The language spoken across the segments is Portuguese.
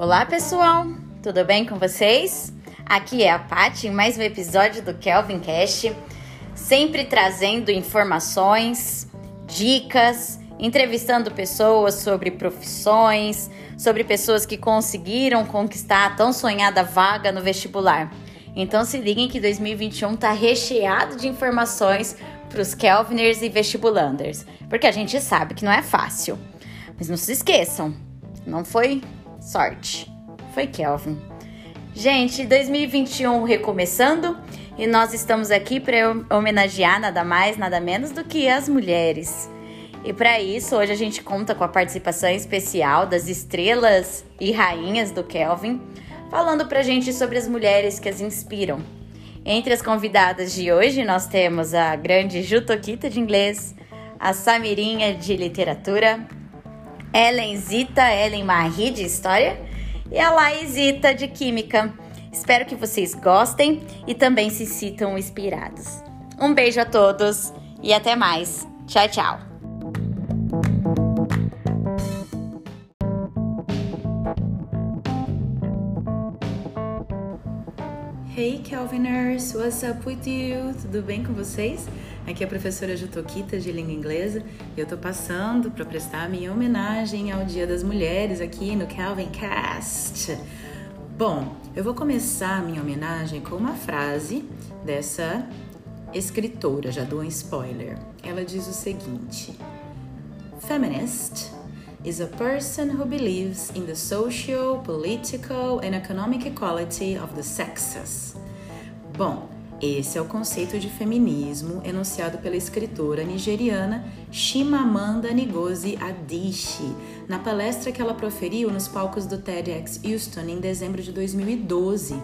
Olá, pessoal! Tudo bem com vocês? Aqui é a Paty em mais um episódio do Kelvin Cast, sempre trazendo informações, dicas, entrevistando pessoas sobre profissões, sobre pessoas que conseguiram conquistar a tão sonhada vaga no vestibular. Então se liguem que 2021 tá recheado de informações para os Kelviners e vestibulanders, porque a gente sabe que não é fácil. Mas não se esqueçam, não foi sorte, foi Kelvin. Gente, 2021 recomeçando e nós estamos aqui para homenagear nada mais, nada menos do que as mulheres. E para isso, hoje a gente conta com a participação especial das estrelas e rainhas do Kelvin, falando pra gente sobre as mulheres que as inspiram. Entre as convidadas de hoje, nós temos a grande Jutokita de inglês, a Samirinha de literatura, Ellen Zita, Ellen Marie de história e a Laizita de química. Espero que vocês gostem e também se sintam inspirados. Um beijo a todos e até mais. Tchau, tchau. Hey Kelviners, what's up with you? Tudo bem com vocês? Aqui é a professora Jutokita de língua inglesa e eu tô passando para prestar minha homenagem ao Dia das Mulheres aqui no Kelvin Cast. Bom, eu vou começar a minha homenagem com uma frase dessa escritora, já dou um spoiler. Ela diz o seguinte: Feminist is a person who believes in the social, political and economic equality of the sexes. Bom, esse é o conceito de feminismo enunciado pela escritora nigeriana Chimamanda Ngozi Adichie, na palestra que ela proferiu nos palcos do TEDx Houston em dezembro de 2012.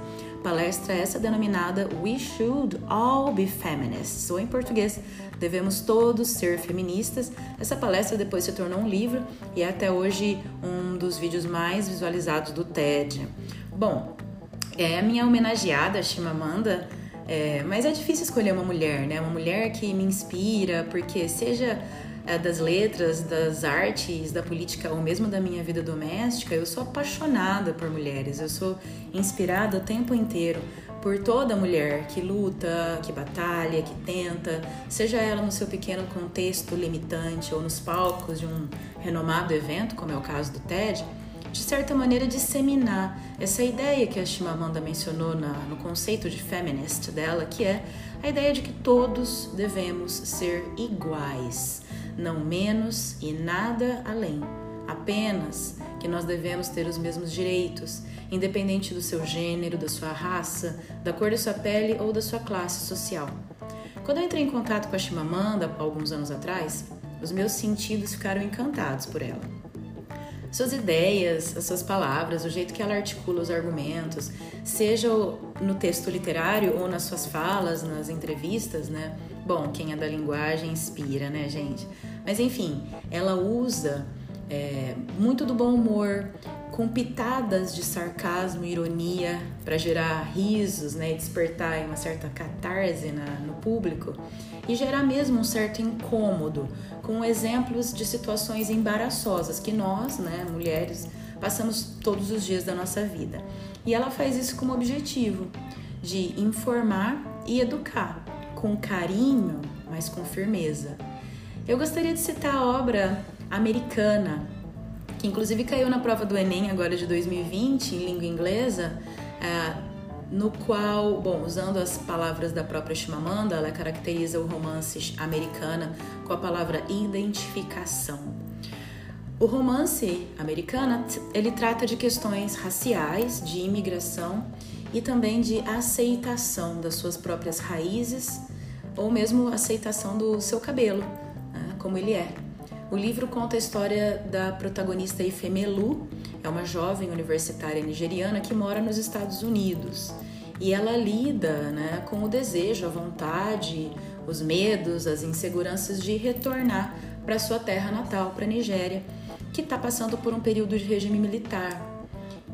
Palestra essa denominada We Should All Be Feminists, ou em português, Devemos Todos Ser Feministas. Essa palestra depois se tornou um livro e é até hoje um dos vídeos mais visualizados do TED. Bom, é a minha homenageada, Chimamanda, é, mas é difícil escolher uma mulher, né? Uma mulher que me inspira, porque seja é, das letras, das artes, da política ou mesmo da minha vida doméstica, eu sou apaixonada por mulheres, eu sou inspirada o tempo inteiro por toda mulher que luta, que batalha, que tenta, seja ela no seu pequeno contexto limitante ou nos palcos de um renomado evento, como é o caso do TED, de certa maneira disseminar essa ideia que a Chimamanda mencionou na, no conceito de feminist dela, que é a ideia de que todos devemos ser iguais não menos e nada além. Apenas que nós devemos ter os mesmos direitos, independente do seu gênero, da sua raça, da cor da sua pele ou da sua classe social. Quando eu entrei em contato com a Chimamanda alguns anos atrás, os meus sentidos ficaram encantados por ela. Suas ideias, as suas palavras, o jeito que ela articula os argumentos, seja no texto literário ou nas suas falas, nas entrevistas, né? Bom, quem é da linguagem inspira, né, gente? Mas enfim, ela usa é, muito do bom humor, com pitadas de sarcasmo ironia para gerar risos né, e despertar uma certa catarse na, no público e gerar mesmo um certo incômodo, com exemplos de situações embaraçosas que nós, né, mulheres, passamos todos os dias da nossa vida. E ela faz isso com o objetivo de informar e educar com carinho, mas com firmeza. Eu gostaria de citar a obra americana, que inclusive caiu na prova do Enem agora de 2020, em língua inglesa, no qual, bom, usando as palavras da própria Chimamanda, ela caracteriza o romance americana com a palavra identificação. O romance americana, ele trata de questões raciais, de imigração e também de aceitação das suas próprias raízes ou mesmo aceitação do seu cabelo, como ele é. O livro conta a história da protagonista Ifemelu, é uma jovem universitária nigeriana que mora nos Estados Unidos. E ela lida né, com o desejo, a vontade, os medos, as inseguranças de retornar para sua terra natal, para a Nigéria, que está passando por um período de regime militar.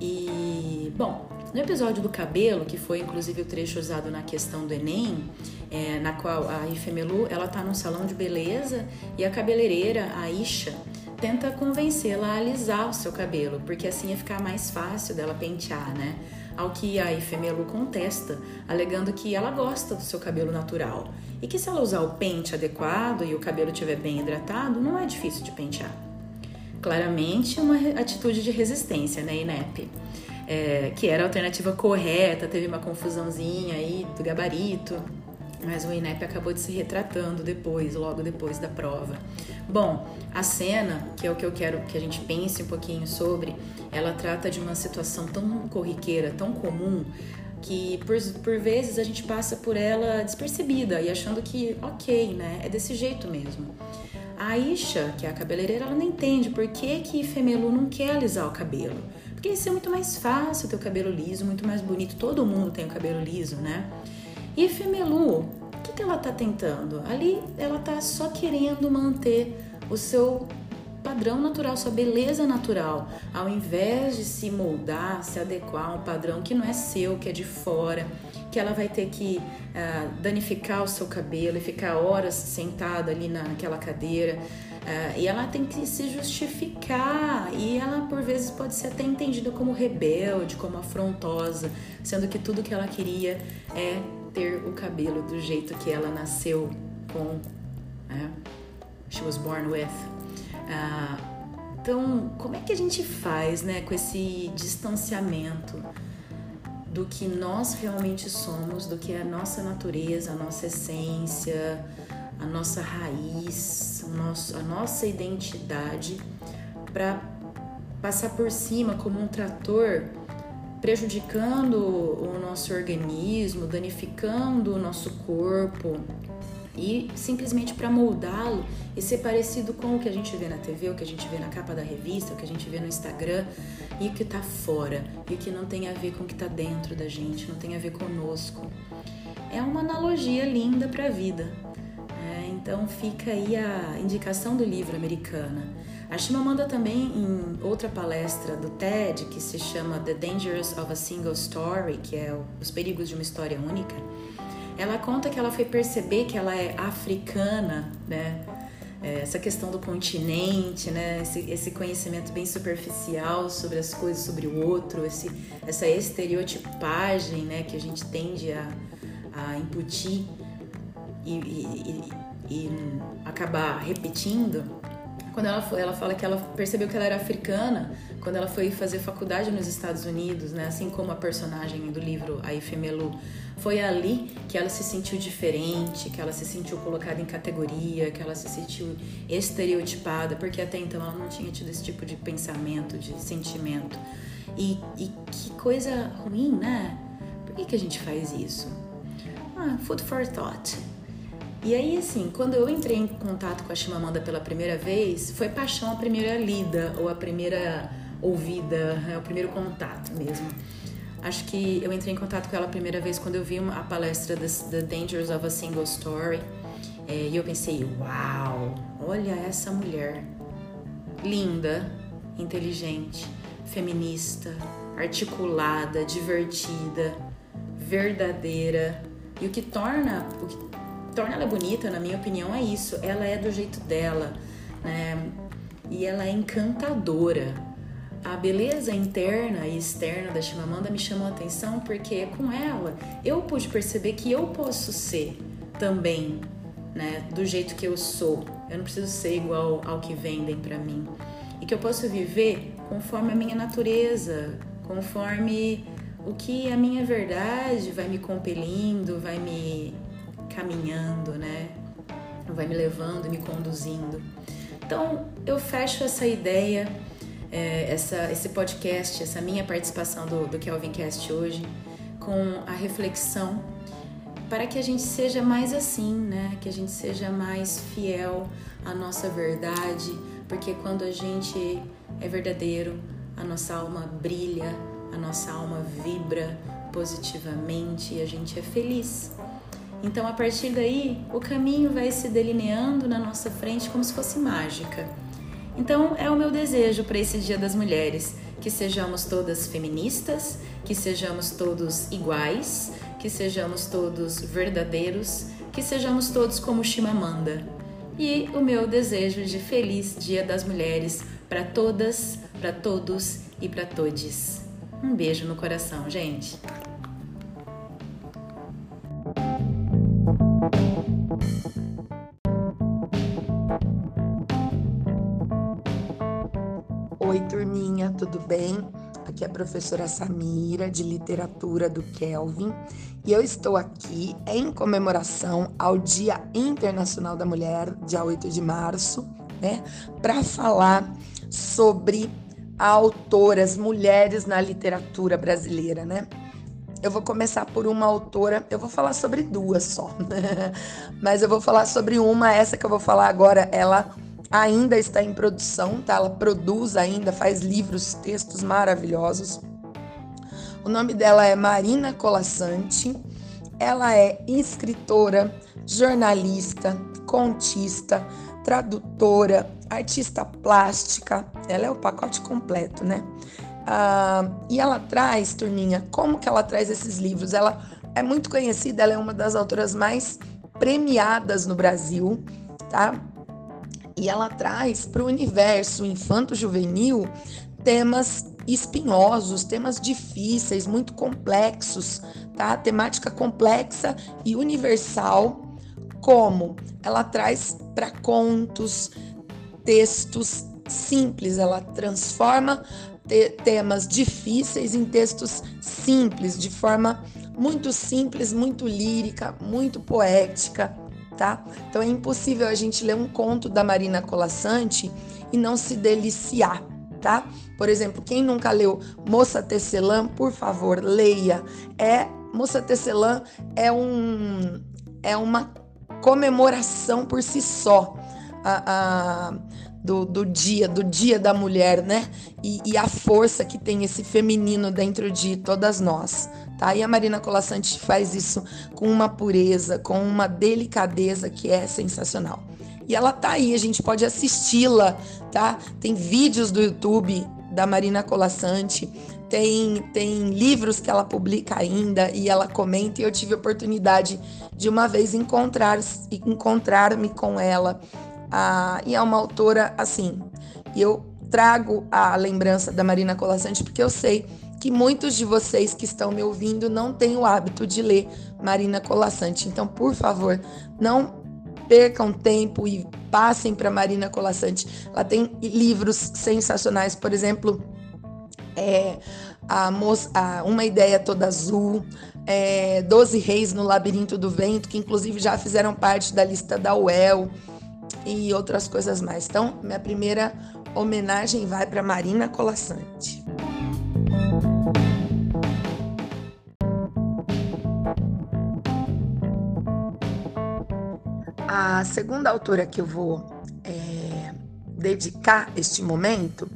E, bom, No episódio do cabelo, que foi inclusive o trecho usado na questão do Enem, é, na qual a Ifemelu ela tá num salão de beleza e a cabeleireira, a Isha, tenta convencê-la a alisar o seu cabelo, porque assim ia ficar mais fácil dela pentear, né? Ao que a Ifemelu contesta, alegando que ela gosta do seu cabelo natural e que se ela usar o pente adequado e o cabelo estiver bem hidratado, não é difícil de pentear. Claramente uma atitude de resistência, né, INEP? É, que era a alternativa correta, teve uma confusãozinha aí do gabarito, mas o INEP acabou de se retratando depois, logo depois da prova. Bom, a cena, que é o que eu quero que a gente pense um pouquinho sobre, ela trata de uma situação tão corriqueira, tão comum, que por, por vezes a gente passa por ela despercebida e achando que, ok, né, é desse jeito mesmo. A Isha, que é a cabeleireira, ela não entende por que que Femelu não quer alisar o cabelo. Porque isso é muito mais fácil ter o cabelo liso, muito mais bonito. Todo mundo tem o cabelo liso, né? E Femelu, o que, que ela tá tentando? Ali ela tá só querendo manter o seu padrão natural, sua beleza natural, ao invés de se moldar, se adequar a um padrão que não é seu, que é de fora, que ela vai ter que uh, danificar o seu cabelo e ficar horas sentada ali naquela cadeira. Uh, e ela tem que se justificar, e ela por vezes pode ser até entendida como rebelde, como afrontosa, sendo que tudo que ela queria é ter o cabelo do jeito que ela nasceu com. Né? She was born with. Ah, então, como é que a gente faz né, com esse distanciamento do que nós realmente somos, do que é a nossa natureza, a nossa essência, a nossa raiz, nosso, a nossa identidade, para passar por cima como um trator prejudicando o nosso organismo, danificando o nosso corpo e simplesmente para moldá-lo e ser parecido com o que a gente vê na TV, o que a gente vê na capa da revista, o que a gente vê no Instagram e o que está fora e o que não tem a ver com o que está dentro da gente, não tem a ver conosco. É uma analogia linda para a vida. É, então fica aí a indicação do livro americana. A Chimamanda também, em outra palestra do TED, que se chama The Dangers of a Single Story, que é Os Perigos de uma História Única, ela conta que ela foi perceber que ela é africana, né? É, essa questão do continente, né? Esse, esse, conhecimento bem superficial sobre as coisas, sobre o outro, esse, essa estereotipagem né? que a gente tende a, a imputir e, e, e, e acabar repetindo quando ela foi, ela fala que ela percebeu que ela era africana quando ela foi fazer faculdade nos Estados Unidos, né? Assim como a personagem do livro A Ifemelu. Foi ali que ela se sentiu diferente, que ela se sentiu colocada em categoria, que ela se sentiu estereotipada, porque até então ela não tinha tido esse tipo de pensamento, de sentimento. E, e que coisa ruim, né? Por que, que a gente faz isso? Ah, food for thought. E aí, assim, quando eu entrei em contato com a Chimamanda pela primeira vez, foi paixão a primeira lida, ou a primeira ouvida, é o primeiro contato mesmo. Acho que eu entrei em contato com ela a primeira vez quando eu vi a palestra The Dangers of a Single Story. É, e eu pensei, uau, olha essa mulher. Linda, inteligente, feminista, articulada, divertida, verdadeira. E o que torna, o que torna ela bonita, na minha opinião, é isso. Ela é do jeito dela, né? E ela é encantadora. A beleza interna e externa da Chimamanda me chamou a atenção porque com ela eu pude perceber que eu posso ser também, né, do jeito que eu sou. Eu não preciso ser igual ao que vendem para mim. E que eu posso viver conforme a minha natureza, conforme o que a minha verdade vai me compelindo, vai me caminhando, né? Vai me levando, me conduzindo. Então eu fecho essa ideia, é, essa, esse podcast, essa minha participação do, do Kelvin Cast hoje, com a reflexão para que a gente seja mais assim, né? Que a gente seja mais fiel à nossa verdade, porque quando a gente é verdadeiro, a nossa alma brilha, a nossa alma vibra positivamente e a gente é feliz. Então, a partir daí, o caminho vai se delineando na nossa frente como se fosse mágica. Então, é o meu desejo para esse Dia das Mulheres que sejamos todas feministas, que sejamos todos iguais, que sejamos todos verdadeiros, que sejamos todos como Chimamanda. E o meu desejo de feliz Dia das Mulheres para todas, para todos e para todes. Um beijo no coração, gente. Bem? Aqui é a professora Samira, de literatura do Kelvin, e eu estou aqui em comemoração ao Dia Internacional da Mulher, dia 8 de março, né, para falar sobre autoras, mulheres na literatura brasileira, né? Eu vou começar por uma autora, eu vou falar sobre duas só, mas eu vou falar sobre uma, essa que eu vou falar agora, ela ainda está em produção, tá? Ela produz ainda, faz livros, textos maravilhosos. O nome dela é Marina Colassante. Ela é escritora, jornalista, contista, tradutora, artista plástica. Ela é o pacote completo, né? Ah, e ela traz, turminha, como que ela traz esses livros? Ela é muito conhecida, ela é uma das autoras mais premiadas no Brasil, tá? E ela traz para o universo infanto-juvenil temas espinhosos, temas difíceis, muito complexos, tá? Temática complexa e universal, como ela traz para contos, textos simples, ela transforma te temas difíceis em textos simples, de forma muito simples, muito lírica, muito poética, tá? Então é impossível a gente ler um conto da Marina Colassante e não se deliciar, tá? Por exemplo, quem nunca leu Moça Tecelã, por favor, leia. É Moça Tecelã é um é uma comemoração por si só. A, a, do, do, dia, do dia da mulher, né? E, e, a força que tem esse feminino dentro de todas nós, tá? E a Marina Colassante faz isso com uma pureza, com uma delicadeza que é sensacional. E ela tá aí, a gente pode assisti-la, tá? Tem vídeos do YouTube da Marina Colassante, tem, tem livros que ela publica ainda e ela comenta, e eu tive a oportunidade de uma vez encontrar encontrar-me com ela ah, e é uma autora assim. Eu trago a lembrança da Marina Colassante porque eu sei que muitos de vocês que estão me ouvindo não têm o hábito de ler Marina Colassante. Então, por favor, não percam tempo e passem para Marina Colassante. Ela tem livros sensacionais, por exemplo, é, a, moça, a Uma Ideia Toda Azul, é, Doze Reis no Labirinto do Vento, que inclusive já fizeram parte da lista da UEL e outras coisas mais. Então, minha primeira homenagem vai para Marina Colassante. A segunda autora que eu vou é, dedicar este momento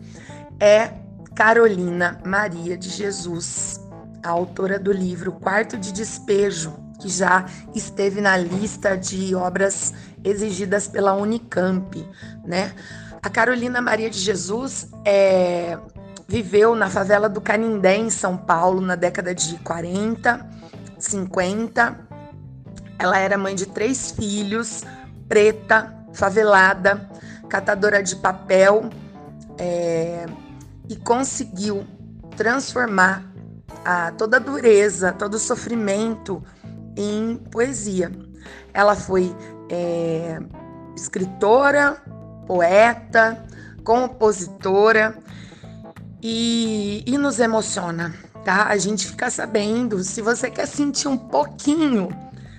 é Carolina Maria de Jesus, a autora do livro Quarto de Despejo, que já esteve na lista de obras exigidas pela Unicamp, né? A Carolina Maria de Jesus é, viveu na favela do Canindé, em São Paulo, na década de 40, 50. Ela era mãe de três filhos, preta, favelada, catadora de papel, é, e conseguiu transformar a, toda a dureza, todo o sofrimento em poesia. Ela foi é, escritora, poeta, compositora e, e nos emociona, tá? A gente fica sabendo, se você quer sentir um pouquinho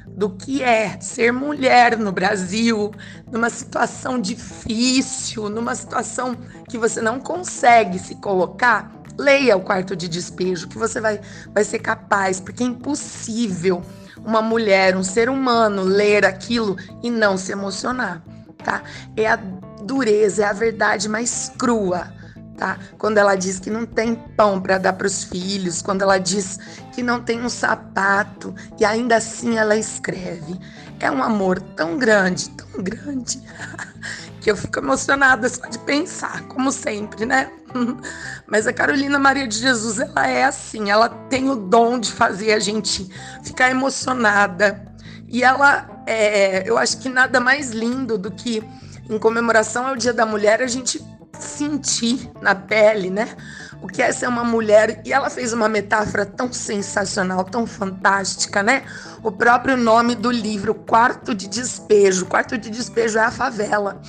do que é ser mulher no Brasil, numa situação difícil, numa situação que você não consegue se colocar, leia o quarto de despejo, que você vai, vai ser capaz, porque é impossível uma mulher, um ser humano, ler aquilo e não se emocionar, tá? É a dureza, é a verdade mais crua, tá? Quando ela diz que não tem pão para dar para os filhos, quando ela diz que não tem um sapato e ainda assim ela escreve. É um amor tão grande, tão grande, porque eu fico emocionada só de pensar, como sempre, né? Mas a Carolina Maria de Jesus, ela é assim, ela tem o dom de fazer a gente ficar emocionada. E ela, é, eu acho que nada mais lindo do que em comemoração ao Dia da Mulher a gente sentir na pele, né? O que é uma mulher. E ela fez uma metáfora tão sensacional, tão fantástica, né? O próprio nome do livro, Quarto de Despejo. Quarto de Despejo é a favela.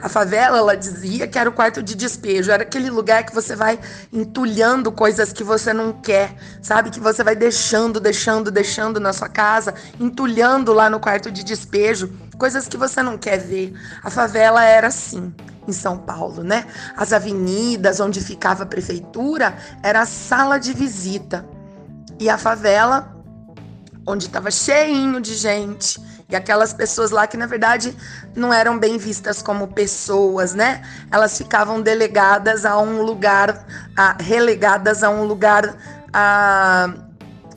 A favela, ela dizia que era o quarto de despejo, era aquele lugar que você vai entulhando coisas que você não quer, sabe? Que você vai deixando, deixando, deixando na sua casa, entulhando lá no quarto de despejo, coisas que você não quer ver. A favela era assim em São Paulo, né? As avenidas onde ficava a prefeitura era a sala de visita. E a favela, onde estava cheinho de gente, e aquelas pessoas lá que na verdade não eram bem vistas como pessoas, né? Elas ficavam delegadas a um lugar, a, relegadas a um lugar a,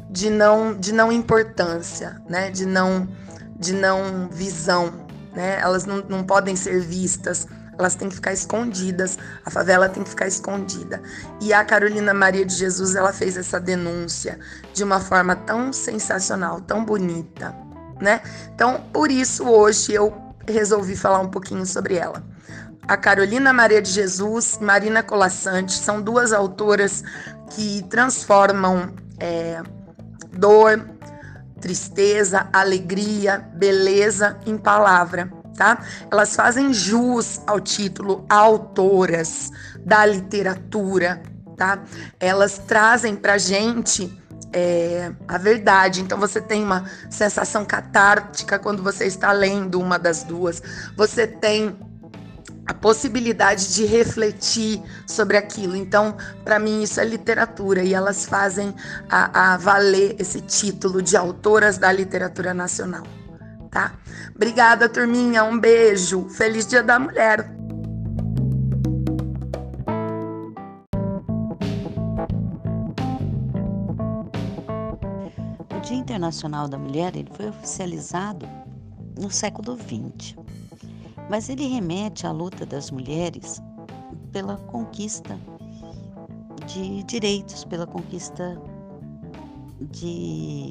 de não de não importância, né? De não de não visão, né? Elas não, não podem ser vistas elas têm que ficar escondidas, a favela tem que ficar escondida. E a Carolina Maria de Jesus, ela fez essa denúncia de uma forma tão sensacional, tão bonita, né? Então, por isso hoje eu resolvi falar um pouquinho sobre ela. A Carolina Maria de Jesus, Marina Colassante, são duas autoras que transformam é, dor, tristeza, alegria, beleza em palavra tá? Elas fazem jus ao título autoras da literatura, tá? Elas trazem pra gente é, a verdade. Então você tem uma sensação catártica quando você está lendo uma das duas. Você tem a possibilidade de refletir sobre aquilo. Então, para mim, isso é literatura e elas fazem a, a valer esse título de autoras da literatura nacional tá? Obrigada, turminha. Um beijo. Feliz Dia da Mulher. O Dia Internacional da Mulher ele foi oficializado no século XX, mas ele remete à luta das mulheres pela conquista de direitos, pela conquista de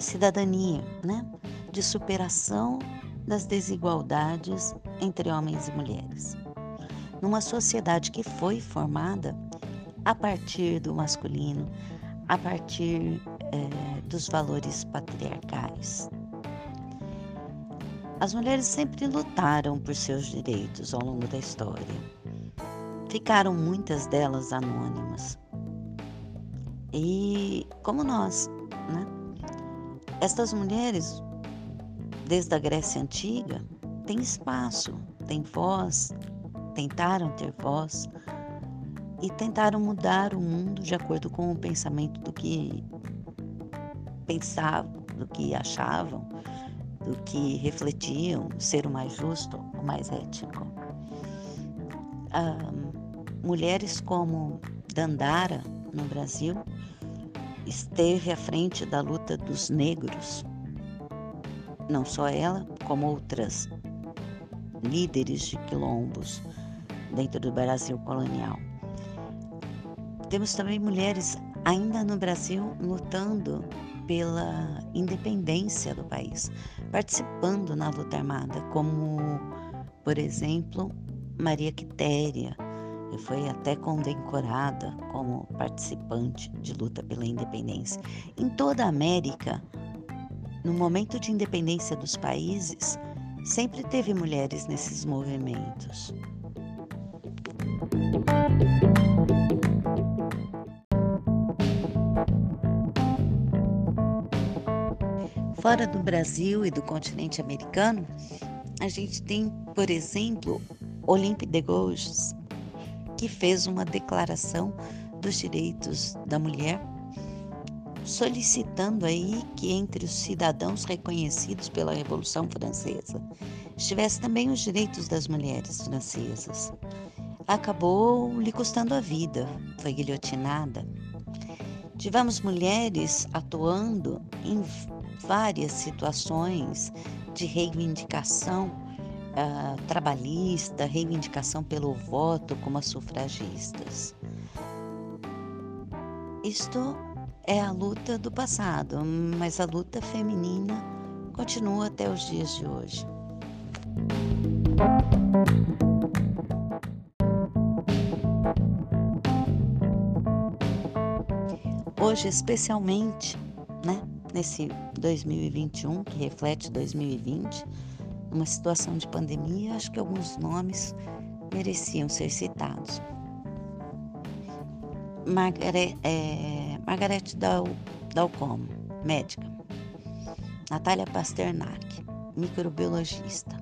cidadania, né? De superação das desigualdades entre homens e mulheres. Numa sociedade que foi formada a partir do masculino, a partir é, dos valores patriarcais. As mulheres sempre lutaram por seus direitos ao longo da história. Ficaram muitas delas anônimas. E como nós, né? Estas mulheres desde a Grécia Antiga, tem espaço, tem voz, tentaram ter voz e tentaram mudar o mundo de acordo com o pensamento do que pensavam, do que achavam, do que refletiam ser o mais justo, o mais ético. Ah, mulheres como Dandara, no Brasil, esteve à frente da luta dos negros não só ela, como outras líderes de quilombos dentro do Brasil colonial. Temos também mulheres ainda no Brasil lutando pela independência do país, participando na luta armada, como, por exemplo, Maria Quitéria, que foi até condecorada como participante de luta pela independência. Em toda a América, no momento de independência dos países, sempre teve mulheres nesses movimentos. Fora do Brasil e do continente americano, a gente tem, por exemplo, Olympe de Gouges, que fez uma declaração dos direitos da mulher solicitando aí que entre os cidadãos reconhecidos pela Revolução Francesa estivesse também os direitos das mulheres francesas. Acabou lhe custando a vida, foi guilhotinada. Tivemos mulheres atuando em várias situações de reivindicação uh, trabalhista, reivindicação pelo voto, como as sufragistas. Isto é a luta do passado, mas a luta feminina continua até os dias de hoje. Hoje, especialmente, né, nesse 2021, que reflete 2020, uma situação de pandemia, acho que alguns nomes mereciam ser citados. Margaret, é, Margaret Dal, Dalcom, médica. Natália Pasternak, microbiologista.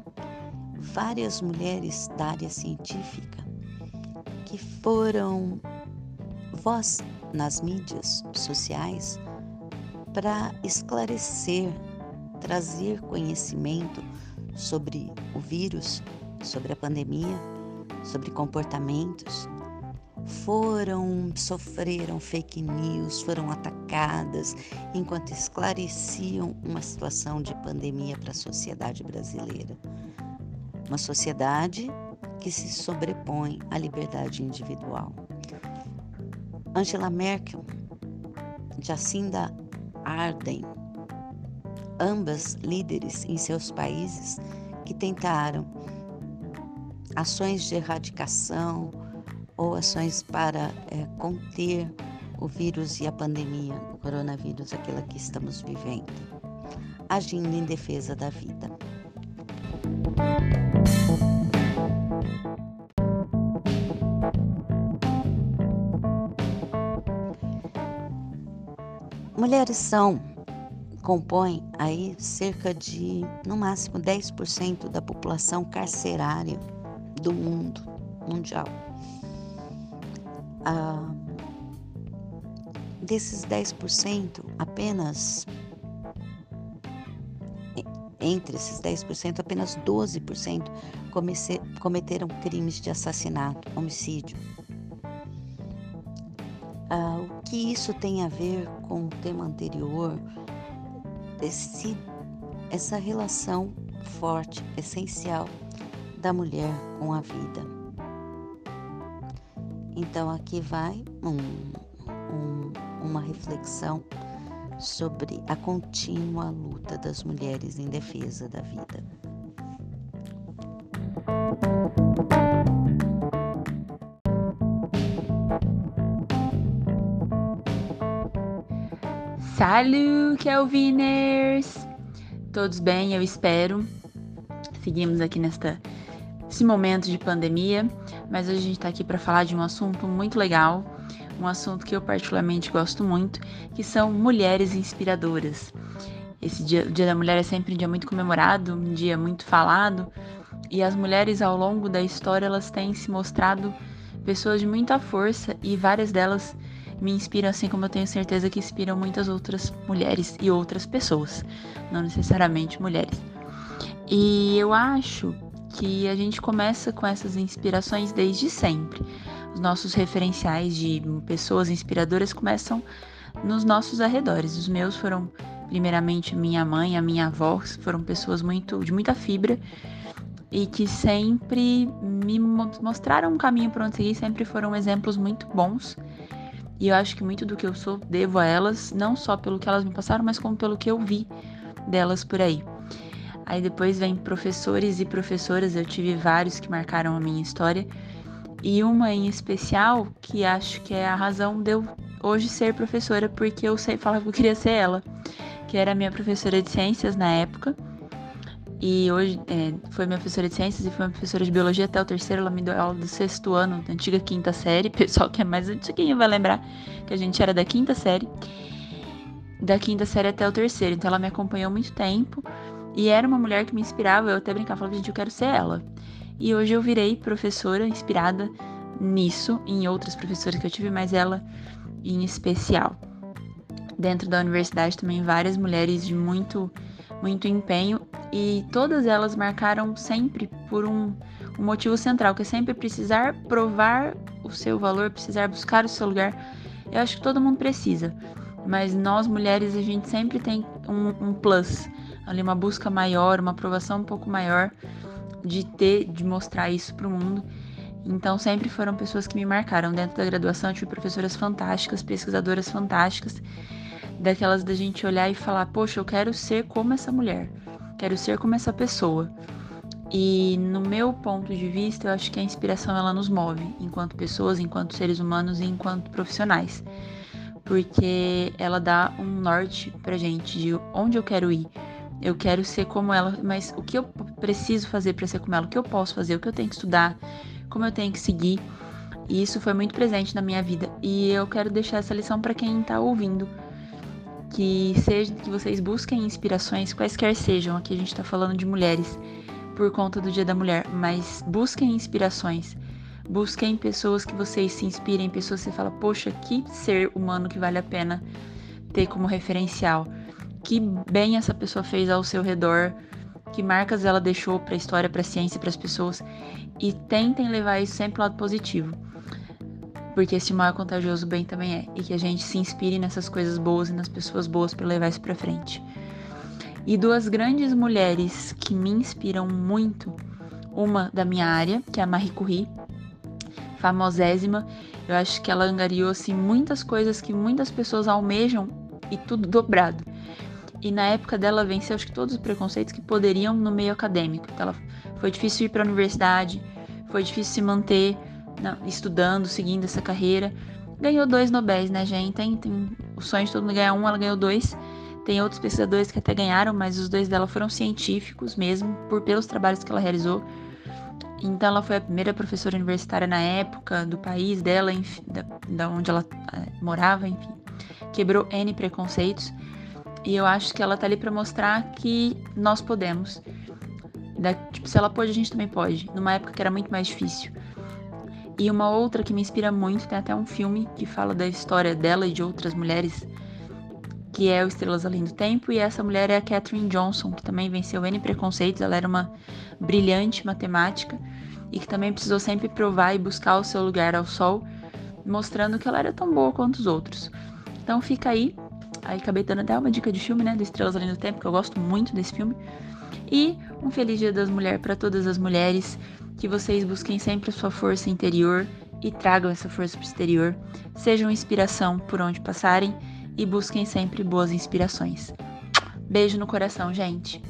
Várias mulheres da área científica que foram voz nas mídias sociais para esclarecer, trazer conhecimento sobre o vírus, sobre a pandemia, sobre comportamentos, foram sofreram fake news, foram atacadas enquanto esclareciam uma situação de pandemia para a sociedade brasileira. Uma sociedade que se sobrepõe à liberdade individual. Angela Merkel, Jacinda Ardern, ambas líderes em seus países que tentaram ações de erradicação ou ações para é, conter o vírus e a pandemia, o coronavírus, aquela que estamos vivendo, agindo em defesa da vida. Mulheres são compõem aí cerca de, no máximo, 10% da população carcerária do mundo mundial. Ah, desses 10%, apenas entre esses 10%, apenas 12% cometeram crimes de assassinato, homicídio. Ah, o que isso tem a ver com o tema anterior esse, essa relação forte, essencial da mulher com a vida. Então aqui vai um, um, uma reflexão sobre a contínua luta das mulheres em defesa da vida. Salut, Kelviners! Todos bem, eu espero. Seguimos aqui nesta, nesse momento de pandemia, mas hoje a gente está aqui para falar de um assunto muito legal, um assunto que eu particularmente gosto muito, que são mulheres inspiradoras. Esse dia, o Dia da Mulher é sempre um dia muito comemorado, um dia muito falado, e as mulheres ao longo da história elas têm se mostrado pessoas de muita força e várias delas me inspiram, assim como eu tenho certeza que inspiram muitas outras mulheres e outras pessoas, não necessariamente mulheres. E eu acho que a gente começa com essas inspirações desde sempre. Os nossos referenciais de pessoas inspiradoras começam nos nossos arredores. Os meus foram, primeiramente, minha mãe, a minha avó, foram pessoas muito de muita fibra e que sempre me mostraram um caminho para onde seguir, sempre foram exemplos muito bons e eu acho que muito do que eu sou devo a elas, não só pelo que elas me passaram, mas como pelo que eu vi delas por aí. Aí depois vem professores e professoras, eu tive vários que marcaram a minha história. E uma em especial que acho que é a razão de eu hoje ser professora, porque eu sei falar que eu queria ser ela, que era minha professora de ciências na época e hoje é, foi minha professora de ciências e foi minha professora de biologia até o terceiro. Ela me deu aula do sexto ano, da antiga quinta série. Pessoal que é mais antiguinho vai lembrar que a gente era da quinta série. Da quinta série até o terceiro. Então ela me acompanhou muito tempo. E era uma mulher que me inspirava. Eu até brincava, falava, gente, eu quero ser ela. E hoje eu virei professora inspirada nisso, em outras professoras que eu tive, mas ela em especial. Dentro da universidade também várias mulheres de muito muito empenho e todas elas marcaram sempre por um, um motivo central, que é sempre precisar provar o seu valor, precisar buscar o seu lugar. Eu acho que todo mundo precisa, mas nós mulheres a gente sempre tem um, um plus, ali uma busca maior, uma aprovação um pouco maior de ter, de mostrar isso para o mundo. Então sempre foram pessoas que me marcaram. Dentro da graduação eu tive professoras fantásticas, pesquisadoras fantásticas, daquelas da gente olhar e falar, poxa, eu quero ser como essa mulher, quero ser como essa pessoa. E no meu ponto de vista, eu acho que a inspiração ela nos move, enquanto pessoas, enquanto seres humanos e enquanto profissionais. Porque ela dá um norte pra gente de onde eu quero ir. Eu quero ser como ela, mas o que eu preciso fazer para ser como ela? O que eu posso fazer? O que eu tenho que estudar? Como eu tenho que seguir? E isso foi muito presente na minha vida. E eu quero deixar essa lição para quem tá ouvindo. Que seja que vocês busquem inspirações, quaisquer sejam. Aqui a gente tá falando de mulheres por conta do Dia da Mulher, mas busquem inspirações. Busquem pessoas que vocês se inspirem, pessoas que você fala, poxa, que ser humano que vale a pena ter como referencial. Que bem essa pessoa fez ao seu redor, que marcas ela deixou para a história, para a ciência, para as pessoas e tentem levar isso sempre pro lado positivo. Porque esse mal é contagioso, bem também é, e que a gente se inspire nessas coisas boas e nas pessoas boas para levar isso para frente. E duas grandes mulheres que me inspiram muito, uma da minha área, que é a Marie Curie, famosésima. Eu acho que ela angariou assim muitas coisas que muitas pessoas almejam e tudo dobrado. E na época dela venceu acho que todos os preconceitos que poderiam no meio acadêmico. Então, ela foi difícil ir para a universidade, foi difícil se manter não, estudando, seguindo essa carreira. Ganhou dois Nobéis, né, gente? Tem, tem o sonho de todo mundo ganhar um, ela ganhou dois. Tem outros pesquisadores que até ganharam, mas os dois dela foram científicos mesmo, por pelos trabalhos que ela realizou. Então ela foi a primeira professora universitária na época do país dela, enfim, da, da onde ela é, morava, enfim. Quebrou N preconceitos. E eu acho que ela tá ali para mostrar que nós podemos. Da, tipo, se ela pode, a gente também pode. Numa época que era muito mais difícil. E uma outra que me inspira muito, tem até um filme que fala da história dela e de outras mulheres que é o Estrelas Além do Tempo, e essa mulher é a Catherine Johnson, que também venceu N preconceitos, ela era uma brilhante matemática e que também precisou sempre provar e buscar o seu lugar ao sol, mostrando que ela era tão boa quanto os outros. Então fica aí, aí acabei dando até uma dica de filme, né, do Estrelas Além do Tempo, que eu gosto muito desse filme. E um feliz Dia das Mulheres para todas as mulheres, que vocês busquem sempre a sua força interior e tragam essa força para o exterior, sejam inspiração por onde passarem e busquem sempre boas inspirações. Beijo no coração, gente!